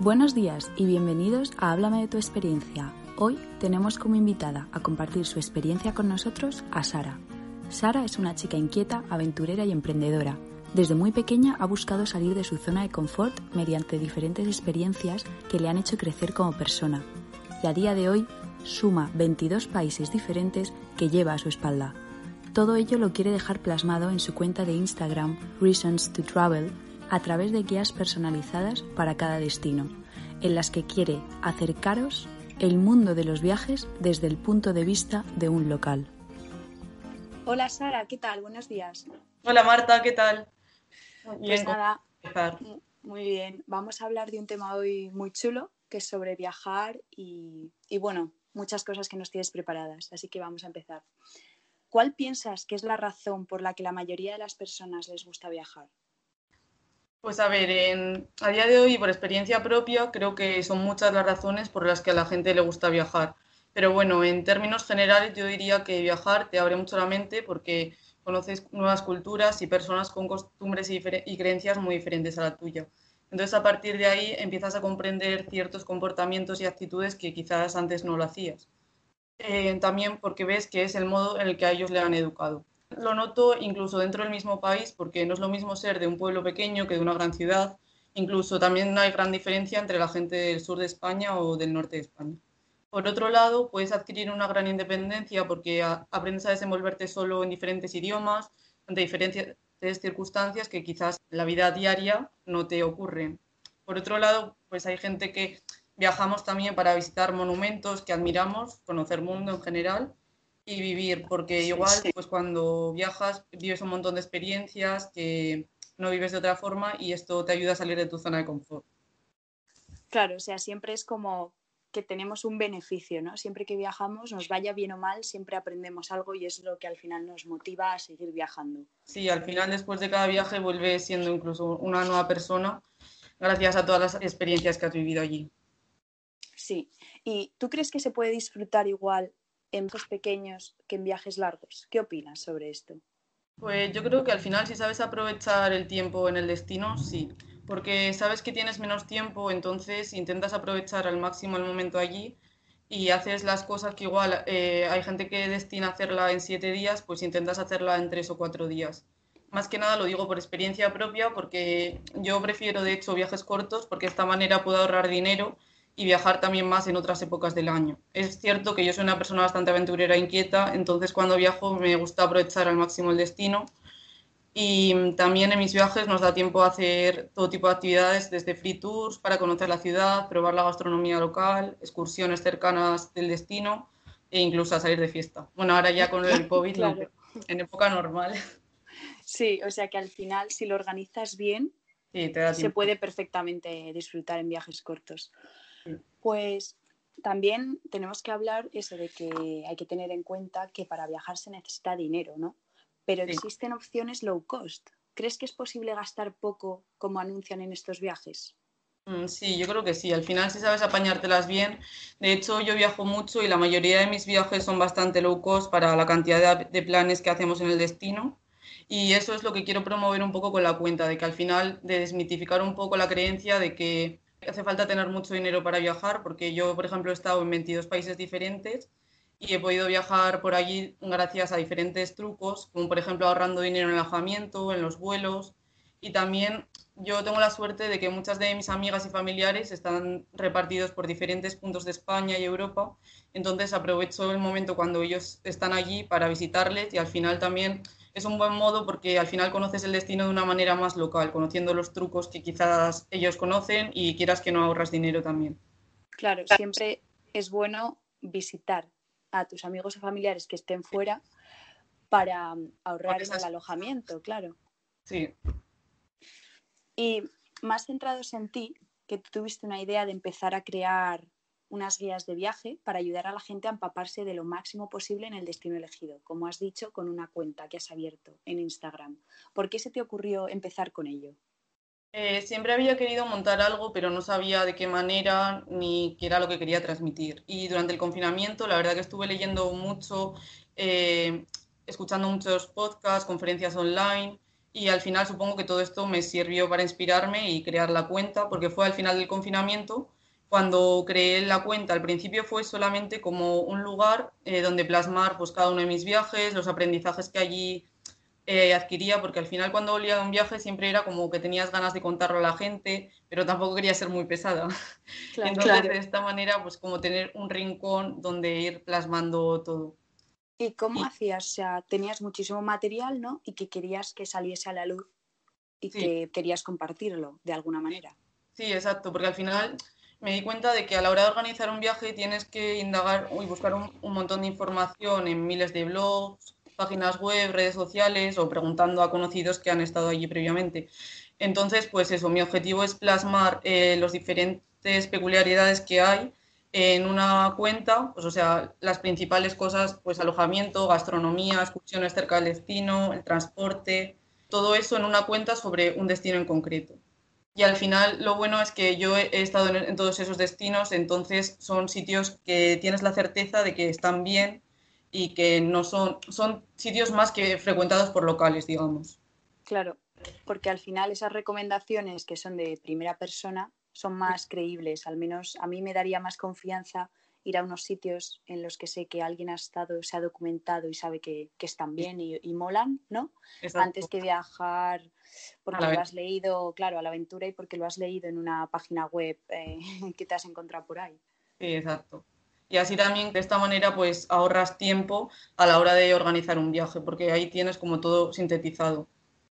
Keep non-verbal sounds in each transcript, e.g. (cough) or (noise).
Buenos días y bienvenidos a Háblame de tu experiencia. Hoy tenemos como invitada a compartir su experiencia con nosotros a Sara. Sara es una chica inquieta, aventurera y emprendedora. Desde muy pequeña ha buscado salir de su zona de confort mediante diferentes experiencias que le han hecho crecer como persona. Y a día de hoy suma 22 países diferentes que lleva a su espalda. Todo ello lo quiere dejar plasmado en su cuenta de Instagram Reasons to Travel a través de guías personalizadas para cada destino, en las que quiere acercaros el mundo de los viajes desde el punto de vista de un local. Hola Sara, ¿qué tal? Buenos días. Hola Marta, ¿qué tal? Pues nada, muy bien. Vamos a hablar de un tema hoy muy chulo, que es sobre viajar y, y bueno, muchas cosas que nos tienes preparadas. Así que vamos a empezar. ¿Cuál piensas que es la razón por la que la mayoría de las personas les gusta viajar? Pues a ver, a día de hoy, por experiencia propia, creo que son muchas las razones por las que a la gente le gusta viajar. Pero bueno, en términos generales yo diría que viajar te abre mucho la mente porque conoces nuevas culturas y personas con costumbres y, creencias muy diferentes a la tuya. Entonces a partir de ahí empiezas a comprender ciertos comportamientos y actitudes que quizás antes no lo hacías. Eh, también porque ves que es el modo en el que a ellos le han educado. Lo noto incluso dentro del mismo país porque no es lo mismo ser de un pueblo pequeño que de una gran ciudad. Incluso también hay gran diferencia entre la gente del sur de España o del norte de España. Por otro lado, puedes adquirir una gran independencia porque aprendes a desenvolverte solo en diferentes idiomas, ante diferentes circunstancias que quizás la vida diaria no te ocurren. Por otro lado, pues hay gente que Viajamos también para visitar monumentos que admiramos, conocer mundo en general y vivir, porque igual pues cuando viajas vives un montón de experiencias que no vives de otra forma y esto te ayuda a salir de tu zona de confort. Claro, o sea, siempre es como que tenemos un beneficio, ¿no? Siempre que viajamos, nos vaya bien o mal, siempre aprendemos algo y es lo que al final nos motiva a seguir viajando. Sí, al final después de cada viaje vuelves siendo incluso una nueva persona gracias a todas las experiencias que has vivido allí. Sí. ¿Y tú crees que se puede disfrutar igual en viajes pequeños que en viajes largos? ¿Qué opinas sobre esto? Pues yo creo que al final si sabes aprovechar el tiempo en el destino, sí, porque sabes que tienes menos tiempo, entonces intentas aprovechar al máximo el momento allí y haces las cosas que igual eh, hay gente que destina hacerla en siete días, pues intentas hacerla en tres o cuatro días. Más que nada lo digo por experiencia propia, porque yo prefiero de hecho viajes cortos, porque de esta manera puedo ahorrar dinero y viajar también más en otras épocas del año. Es cierto que yo soy una persona bastante aventurera e inquieta, entonces cuando viajo me gusta aprovechar al máximo el destino y también en mis viajes nos da tiempo a hacer todo tipo de actividades, desde free tours para conocer la ciudad, probar la gastronomía local, excursiones cercanas del destino e incluso a salir de fiesta. Bueno, ahora ya con el COVID, (laughs) en época normal. Sí, o sea que al final si lo organizas bien, se puede perfectamente disfrutar en viajes cortos. Pues también tenemos que hablar eso de que hay que tener en cuenta que para viajar se necesita dinero, ¿no? Pero existen opciones low cost. ¿Crees que es posible gastar poco como anuncian en estos viajes? Mm, sí, yo creo que sí. Al final, si sabes apañártelas bien. De hecho, yo viajo mucho y la mayoría de mis viajes son bastante low cost para la cantidad de planes que hacemos en el destino. Y eso es lo que quiero promover un poco con la cuenta, de que al final, de desmitificar un poco la creencia de que hace falta tener mucho dinero para viajar, porque yo, por ejemplo, he estado en 22 países diferentes y he podido viajar por allí gracias a diferentes trucos, como por ejemplo ahorrando dinero en el alojamiento, en los vuelos. Y también yo tengo la suerte de que muchas de mis amigas y familiares están repartidos por diferentes puntos de España y Europa. Entonces aprovecho el momento cuando ellos están allí para visitarles y al final también es un buen modo porque al final conoces el destino de una manera más local, conociendo los trucos que quizás ellos conocen y quieras que no ahorras dinero también. Claro, siempre es bueno visitar a tus amigos o familiares que estén fuera para ahorrar en el alojamiento, claro. Sí. Y más centrados en ti, que tú tuviste una idea de empezar a crear unas guías de viaje para ayudar a la gente a empaparse de lo máximo posible en el destino elegido, como has dicho, con una cuenta que has abierto en Instagram. ¿Por qué se te ocurrió empezar con ello? Eh, siempre había querido montar algo, pero no sabía de qué manera ni qué era lo que quería transmitir. Y durante el confinamiento, la verdad que estuve leyendo mucho, eh, escuchando muchos podcasts, conferencias online, y al final supongo que todo esto me sirvió para inspirarme y crear la cuenta, porque fue al final del confinamiento cuando creé la cuenta. Al principio fue solamente como un lugar eh, donde plasmar pues, cada uno de mis viajes, los aprendizajes que allí eh, adquiría, porque al final cuando volvía de un viaje siempre era como que tenías ganas de contarlo a la gente, pero tampoco quería ser muy pesada. (laughs) Entonces, de esta manera, pues como tener un rincón donde ir plasmando todo. ¿Y cómo hacías? O sea, tenías muchísimo material, ¿no? Y que querías que saliese a la luz y que querías compartirlo de alguna manera. Sí, exacto, porque al final me di cuenta de que a la hora de organizar un viaje tienes que indagar y buscar un, montón de información en miles de blogs, páginas web, redes sociales o preguntando a conocidos que han estado allí previamente. Entonces, pues eso, mi objetivo es plasmar eh, las diferentes peculiaridades que hay en una cuenta, pues o sea, las principales cosas, pues alojamiento, gastronomía, excursiones cerca del destino, el transporte, todo eso en una cuenta sobre un destino en concreto. Y al final lo bueno es que yo he estado en, todos esos destinos, entonces son sitios que tienes la certeza de que están bien y que no son, son sitios más que frecuentados por locales, digamos. Claro, porque al final esas recomendaciones que son de primera persona son más creíbles, al menos a mí me daría más confianza ir a unos sitios en los que sé que alguien ha estado, se ha documentado y sabe que, están bien y, molan, ¿no? Antes que viajar porque lo has leído, claro, a la aventura y porque lo has leído en una página web eh, (laughs) que te has encontrado por ahí. Sí, exacto y así también de esta manera pues ahorras tiempo a la hora de organizar un viaje, porque ahí tienes como todo sintetizado.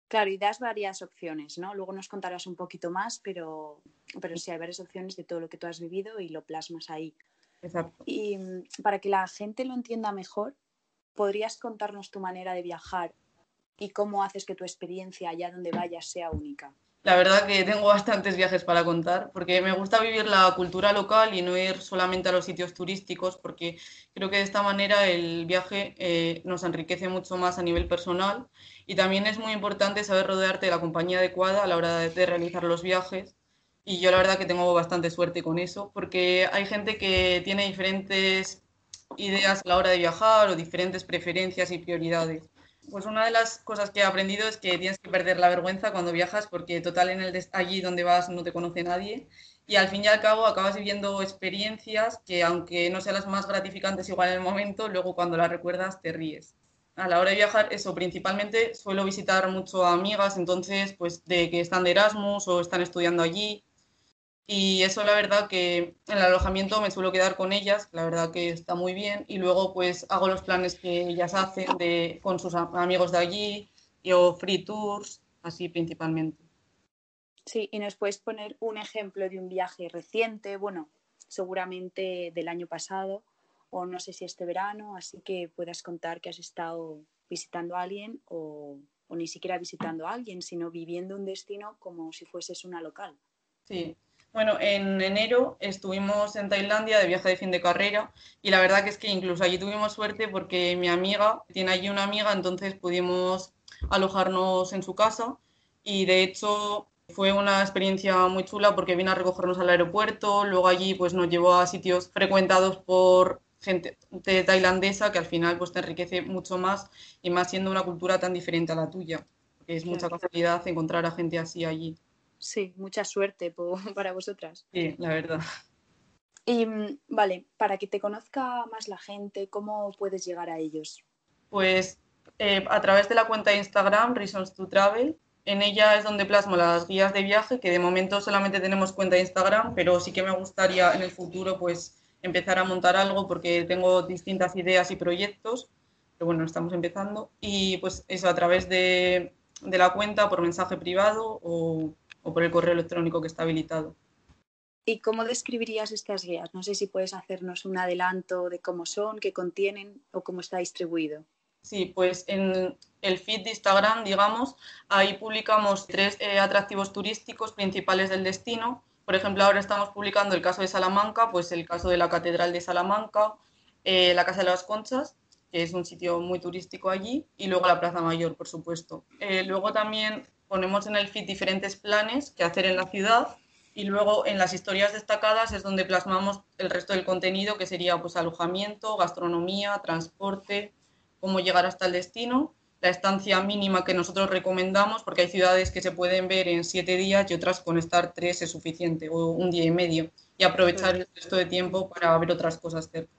Claro, y das varias opciones, ¿no? Luego nos contarás un poquito más, pero, pero sí hay varias opciones de todo lo que tú has vivido y lo plasmas ahí. Exacto. Y mm, para que la gente lo entienda mejor, ¿podrías contarnos tu manera de viajar y cómo haces que tu experiencia allá donde vayas sea única? La verdad que tengo bastantes viajes para contar, porque me gusta vivir la cultura local y no ir solamente a los sitios turísticos, porque creo que de esta manera el viaje eh, nos enriquece mucho más a nivel personal y también es muy importante saber rodearte de la compañía adecuada a la hora de, de realizar los viajes. Y yo la verdad que tengo bastante suerte con eso, porque hay gente que tiene diferentes ideas a la hora de viajar o diferentes preferencias y prioridades. Pues una de las cosas que he aprendido es que tienes que perder la vergüenza cuando viajas porque total en el allí donde vas no te conoce nadie y al fin y al cabo acabas viviendo experiencias que aunque no sean las más gratificantes igual en el momento, luego cuando las recuerdas te ríes. A la hora de viajar, eso, principalmente suelo visitar mucho a amigas, entonces, pues de que están de Erasmus o están estudiando allí, y eso la verdad que en el alojamiento me suelo quedar con ellas, la verdad que está muy bien. Y luego pues hago los planes que ellas hacen de, con sus amigos de allí y, o free tours, así principalmente. Sí, y nos puedes poner un ejemplo de un viaje reciente, bueno, seguramente del año pasado o no sé si este verano, así que puedas contar que has estado visitando a alguien o, o ni siquiera visitando a alguien, sino viviendo un destino como si fueses una local. Sí, bueno, en enero estuvimos en Tailandia de viaje de fin de carrera y la verdad que es que incluso allí tuvimos suerte porque mi amiga tiene allí una amiga, entonces pudimos alojarnos en su casa y de hecho fue una experiencia muy chula porque vino a recogernos al aeropuerto, luego allí pues nos llevó a sitios frecuentados por gente tailandesa que al final pues te enriquece mucho más y más siendo una cultura tan diferente a la tuya. Es mucha facilidad encontrar a gente así allí. Sí, mucha suerte (laughs) para vosotras. Sí, la verdad. Y mm, vale, para que te conozca más la gente, ¿cómo puedes llegar a ellos? Pues eh, a través de la cuenta de Instagram, Reasons to Travel. En ella es donde plasmo las guías de viaje, que de momento solamente tenemos cuenta de Instagram, pero sí que me gustaría en el futuro pues empezar a montar algo porque tengo distintas ideas y proyectos, pero bueno, estamos empezando. Y pues eso a través de, de la cuenta por mensaje privado o o por el correo electrónico que está habilitado. ¿Y cómo describirías estas guías? No sé si puedes hacernos un adelanto de cómo son, qué contienen o cómo está distribuido. Sí, pues en el feed de Instagram, digamos, ahí publicamos tres eh, atractivos turísticos principales del destino. Por ejemplo, ahora estamos publicando el caso de Salamanca, pues el caso de la Catedral de Salamanca, eh, la Casa de las Conchas, que es un sitio muy turístico allí, y luego la Plaza Mayor, por supuesto. Eh, luego también ponemos en el feed diferentes planes que hacer en la ciudad y luego en las historias destacadas es donde plasmamos el resto del contenido, que sería pues alojamiento, gastronomía, transporte, cómo llegar hasta el destino, la estancia mínima que nosotros recomendamos, porque hay ciudades que se pueden ver en siete días y otras con estar tres es suficiente, o un día y medio, y aprovechar el resto de tiempo para ver otras cosas cerca.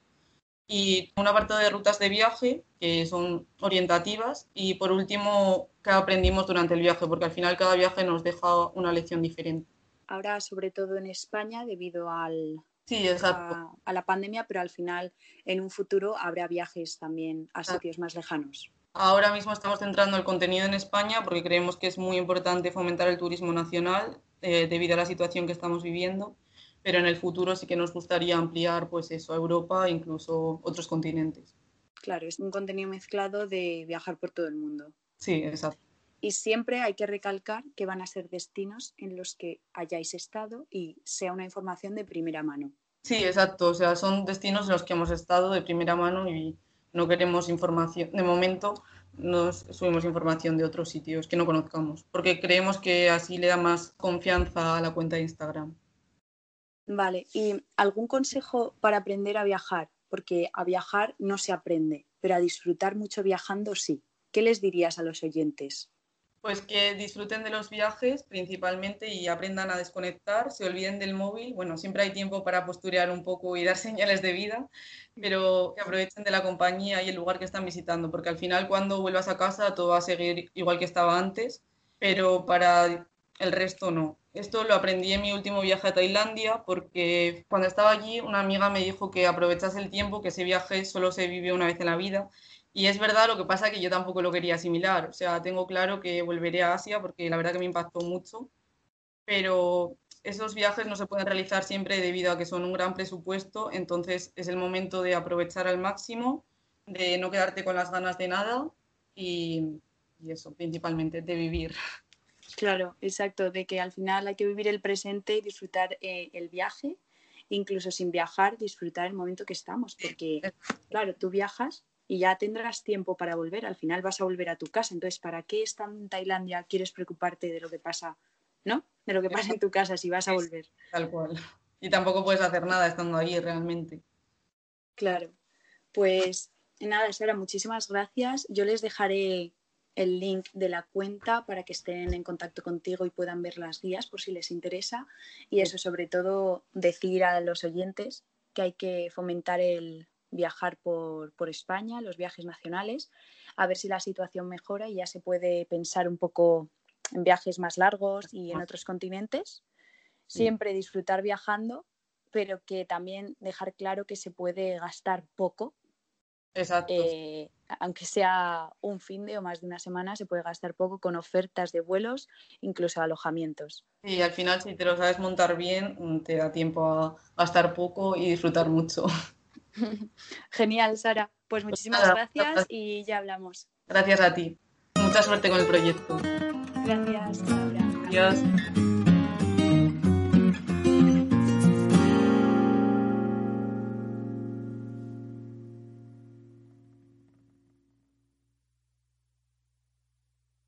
Y una parte de rutas de viaje, que son orientativas, y por último, qué aprendimos durante el viaje, porque al final cada viaje nos deja una lección diferente. Ahora, sobre todo en España, debido al, Sí, exacto. A, la pandemia, pero al final en un futuro habrá viajes también a sitios más lejanos. Ahora mismo estamos centrando el contenido en España porque creemos que es muy importante fomentar el turismo nacional eh, debido a la situación que estamos viviendo, pero en el futuro sí que nos gustaría ampliar pues eso, a Europa e incluso otros continentes. Claro, es un contenido mezclado de viajar por todo el mundo. Sí, exacto. Y siempre hay que recalcar que van a ser destinos en los que hayáis estado y sea una información de primera mano. Sí, exacto. O sea, son destinos en los que hemos estado de primera mano y no queremos información. De momento, nos subimos información de otros sitios que no conozcamos, porque creemos que así le da más confianza a la cuenta de Instagram. Vale, ¿y algún consejo para aprender a viajar? Porque a viajar no se aprende, pero a disfrutar mucho viajando sí. ¿Qué les dirías a los oyentes? Pues que disfruten de los viajes principalmente y aprendan a desconectar, se olviden del móvil. Bueno, siempre hay tiempo para posturear un poco y dar (laughs) señales de vida, pero que aprovechen de la compañía y el lugar que están visitando, porque al final cuando vuelvas a casa todo va a seguir igual que estaba antes, pero para el resto no. Esto lo aprendí en mi último viaje a Tailandia porque cuando estaba allí una amiga me dijo que aprovechase el tiempo, que ese viaje solo se vive una vez en la vida y es verdad, lo que pasa que yo tampoco lo quería asimilar. O sea, tengo claro que volveré a Asia porque la verdad que me impactó mucho, pero esos viajes no se pueden realizar siempre debido a que son un gran presupuesto, entonces es el momento de aprovechar al máximo, de no quedarte con las ganas de nada y, eso, principalmente, de vivir. Claro, exacto, de que al final hay que vivir el presente y disfrutar eh, el viaje, incluso sin viajar, disfrutar el momento que estamos, porque claro, tú viajas y ya tendrás tiempo para volver. Al final vas a volver a tu casa. Entonces, ¿para qué estando en Tailandia quieres preocuparte de lo que pasa, ¿no? De lo que pasa en tu casa si vas a volver. Tal cual. Y tampoco puedes hacer nada estando ahí realmente. Claro. Pues nada, Sara, muchísimas gracias. Yo les dejaré el link de la cuenta para que estén en contacto contigo y puedan ver las guías por si les interesa. Y eso, sobre todo, decir a los oyentes que hay que fomentar el, viajar por, por, España, los viajes nacionales, a ver si la situación mejora y ya se puede pensar un poco en viajes más largos y en otros continentes. Siempre disfrutar viajando, pero que también dejar claro que se puede gastar poco. Exacto. Eh, aunque sea un fin de o más de una semana, se puede gastar poco con ofertas de vuelos, incluso alojamientos. Y al final, si te lo sabes montar bien, te da tiempo a gastar poco y disfrutar mucho. (laughs) Genial, Sara. Pues muchísimas gracias y ya hablamos. Gracias a ti. Mucha suerte con el proyecto. Gracias. Adiós.